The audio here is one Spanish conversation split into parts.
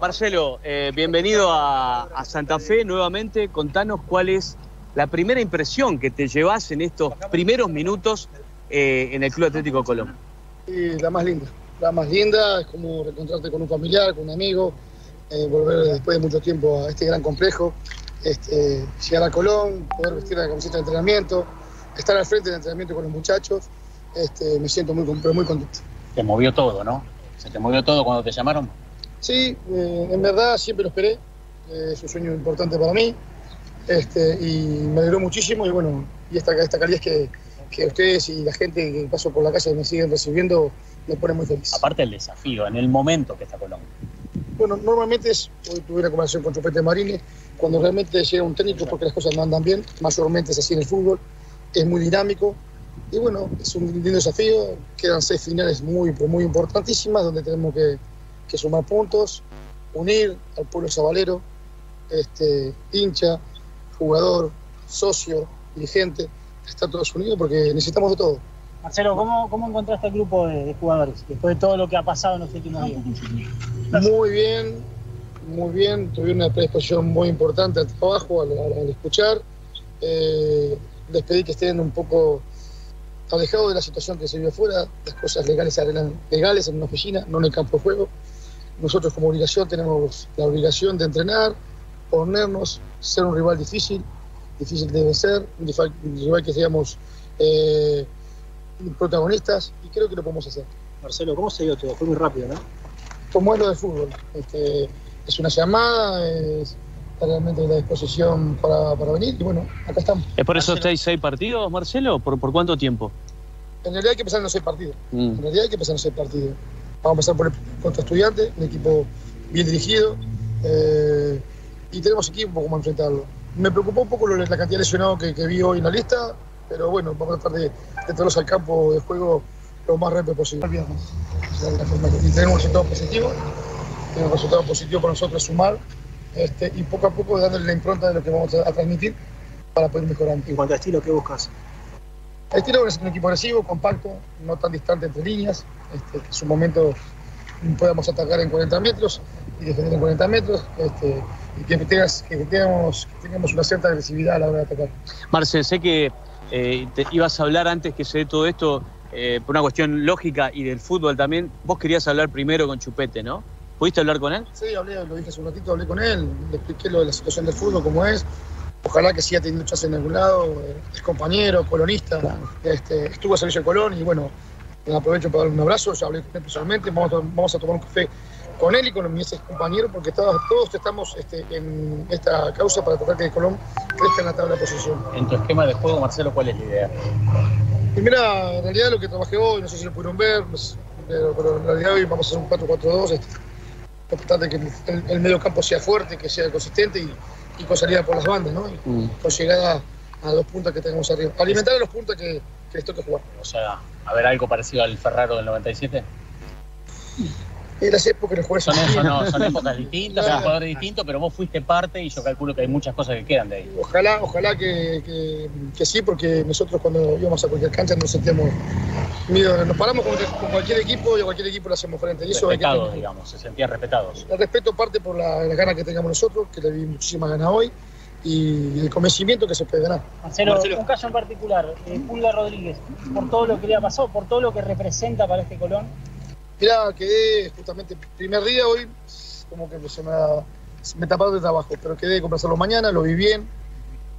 Marcelo, eh, bienvenido a, a Santa Fe nuevamente. Contanos cuál es la primera impresión que te llevas en estos primeros minutos eh, en el Club Atlético Colón. Y la más linda, la más linda, es como reencontrarte con un familiar, con un amigo, eh, volver después de mucho tiempo a este gran complejo, este, llegar a Colón, poder vestir la camiseta de entrenamiento, estar al frente del entrenamiento con los muchachos, este, me siento muy, muy contento. Te movió todo, ¿no? ¿Se te movió todo cuando te llamaron? Sí, eh, en verdad siempre lo esperé, eh, es un sueño importante para mí este, y me alegró muchísimo y bueno, y esta, esta calidad es que, que ustedes y la gente que paso por la calle me siguen recibiendo me pone muy feliz. Aparte el desafío, en el momento que está Colón. Bueno, normalmente es, hoy tuve una conversación con Chupete Marini, cuando realmente llega un técnico porque las cosas no andan bien, mayormente es así en el fútbol, es muy dinámico y bueno, es un lindo desafío, quedan seis finales muy, muy importantísimas donde tenemos que, que sumar puntos, unir al pueblo sabalero, este, hincha, jugador, socio, dirigente, estar todos unidos porque necesitamos de todo. Marcelo, ¿cómo, cómo encontraste el grupo de, de, jugadores después de todo lo que ha pasado en los últimos días? Muy bien, muy bien. Tuvieron una predisposición muy importante al trabajo, al, al escuchar. Eh, les pedí que estén un poco alejados de la situación que se vive afuera. Las cosas legales se arreglan legales en una oficina, no en el campo de juego. Nosotros como obligación tenemos la obligación de entrenar, ponernos, ser un rival difícil, difícil debe ser, un rival que seamos eh, protagonistas y creo que lo podemos hacer. Marcelo, ¿cómo se dio todo? Fue muy rápido, ¿no? Como es lo de fútbol. Este, es una llamada, es realmente la disposición para, para, venir y bueno, acá estamos. ¿Es por eso estáis seis partidos, Marcelo? ¿Por, ¿Por cuánto tiempo? En realidad hay que empezar en los seis partidos. Mm. En realidad hay que empezar en los seis partidos. Vamos a empezar por el contra estudiante, un equipo bien dirigido. Eh, y tenemos equipo como enfrentarlo. Me preocupó un poco la cantidad de lesionados que, que, vi hoy en la lista, pero bueno, vamos a tratar de, de traerlos al campo de juego lo más rápido posible. Y tener un resultado positivo, tener un resultado positivo para nosotros sumar este, y poco a poco dándole la impronta de lo que vamos a, a transmitir para poder mejorar. En cuanto a estilo, ¿qué buscas? El estilo es un equipo agresivo, compacto, no tan distante entre líneas, este, que en su momento podamos atacar en 40 metros y defender en 40 metros. Este, y que, tengas, que, tengamos, que tengamos una cierta agresividad a la hora de atacar. Marcel, sé que eh, te ibas a hablar antes que se dé todo esto eh, por una cuestión lógica y del fútbol también. Vos querías hablar primero con Chupete, ¿no? ¿Pudiste hablar con él? Sí, hablé, lo dije hace un ratito, hablé con él, le expliqué lo de la situación del fútbol, cómo es. Ojalá que siga teniendo chance en algún lado, es compañero, colonista, claro. este, estuvo a servicio de Colón y bueno, aprovecho para darle un abrazo, ya hablé con él personalmente, vamos a, vamos a tomar un café con él y con mis compañeros, porque todos, todos estamos este, en esta causa para tratar que Colón crezca en la tabla de posición. En tu esquema de juego, Marcelo, ¿cuál es la idea? Y mira, en realidad lo que trabajé hoy, no sé si lo pudieron ver, pues, pero, pero, en realidad hoy vamos a hacer un 4-4-2, este, tratar de que el, el, medio campo sea fuerte, que sea consistente y, y con salida por las bandas, ¿no? Y mm. con llegada a los puntos que tenemos arriba. Alimentar a los puntos que, que les toca jugar. O sea, a ver algo parecido al Ferraro del 97 las épocas los jugadores son, son, no, son épocas distintas, claro. son jugadores distintos, pero vos fuiste parte y yo calculo que hay muchas cosas que quedan de ahí. Ojalá, ojalá que, que, que sí, porque nosotros cuando íbamos a cualquier cancha nos sentíamos miedo, nos paramos con, con, cualquier equipo y a cualquier equipo lo hacemos frente. Y eso respetados, que, digamos, se sentían respetados. El respeto parte por la, la gana que tengamos nosotros, que le di muchísimas ganas hoy y el convencimiento que se puede ganar. Marcelo, Marcelo. un caso en particular, eh, Pulga Rodríguez, por todo lo que le ha pasado, por todo lo que representa para este Colón. Mirá, quedé justamente primer día hoy, como que se me, se me tapado de trabajo, pero quedé de conversarlo mañana, lo vi bien,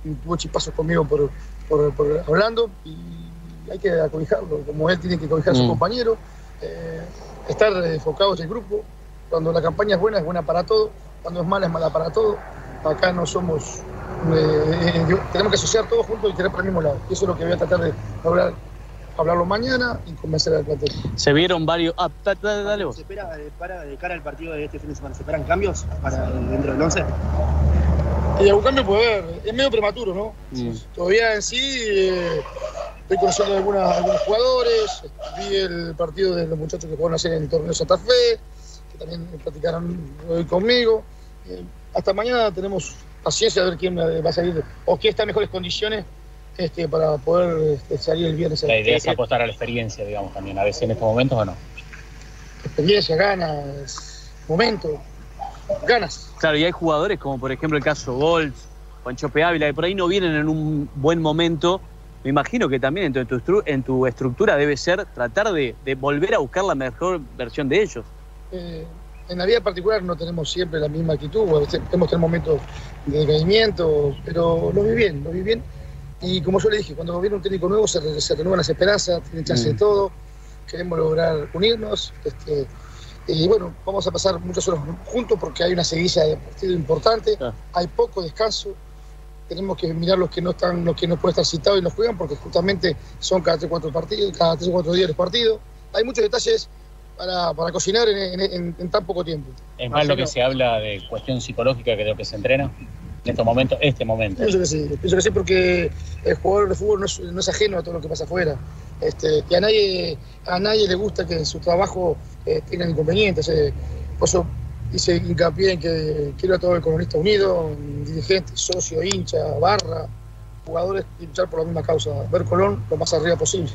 y tuvo chispazos conmigo por, por, por, hablando, y hay que acobijarlo, como él tiene que acobijar a su compañero, eh, estar enfocado en el grupo, cuando la campaña es buena, es buena para todo, cuando es mala, es mala para todo, acá no somos, eh, eh, tenemos que asociar todos juntos y querer por el mismo lado, y eso es lo que voy a tratar de lograr hablarlo mañana y convencer al plantel. Se vieron varios. Ah, dale, dale vos. ¿Se espera para de cara al partido de este fin de semana? ¿Se esperan cambios para dentro del 11? Y algún cambio puede haber. Es medio prematuro, ¿no? Mm. Todavía en sí eh, estoy conociendo a algunas, algunos jugadores. Vi el partido de los muchachos que jugaron ayer en el torneo Santa Fe, que también platicaron hoy conmigo. Eh, hasta mañana tenemos paciencia a ver quién va a salir o quién está en mejores condiciones este, para poder este, salir el viernes. La idea es apostar a la experiencia, digamos, también, a veces en estos momentos o no. Experiencia, ganas, momento. ganas. Claro, y hay jugadores como por ejemplo el caso Golds, Juancho Ávila, que por ahí no vienen en un buen momento. Me imagino que también en tu, estru- en tu estructura debe ser tratar de, de volver a buscar la mejor versión de ellos. Eh, en la vida particular no tenemos siempre la misma actitud, a veces hemos tenido momentos de decaimiento, pero lo vi bien, lo vi bien. Y como yo le dije, cuando viene un técnico nuevo se, se renuevan las esperanzas, tiene chance de Mm. todo, queremos lograr unirnos. Este, y bueno, vamos a pasar muchas horas juntos porque hay una seguilla de partido importante, Claro. hay poco descanso. Tenemos que mirar los que no están, los que no pueden estar citados y no juegan, porque justamente son cada tres o cuatro partidos, cada tres o cuatro días los partidos. Hay muchos detalles para, para cocinar en, en- en- en tan poco tiempo. Es más lo que se habla de cuestión psicológica que de lo que se entrena en estos momentos, este momento. Pienso que sí, pienso que sí porque el jugador de fútbol no es, no es ajeno a todo lo que pasa afuera. Este, y a nadie, a nadie le gusta que en su trabajo eh, tengan inconvenientes. eh. Por eso hice hincapié en que quiero a todo el comunista unido, dirigentes, socio, hincha, barra, jugadores luchar por la misma causa, ver Colón lo más arriba posible.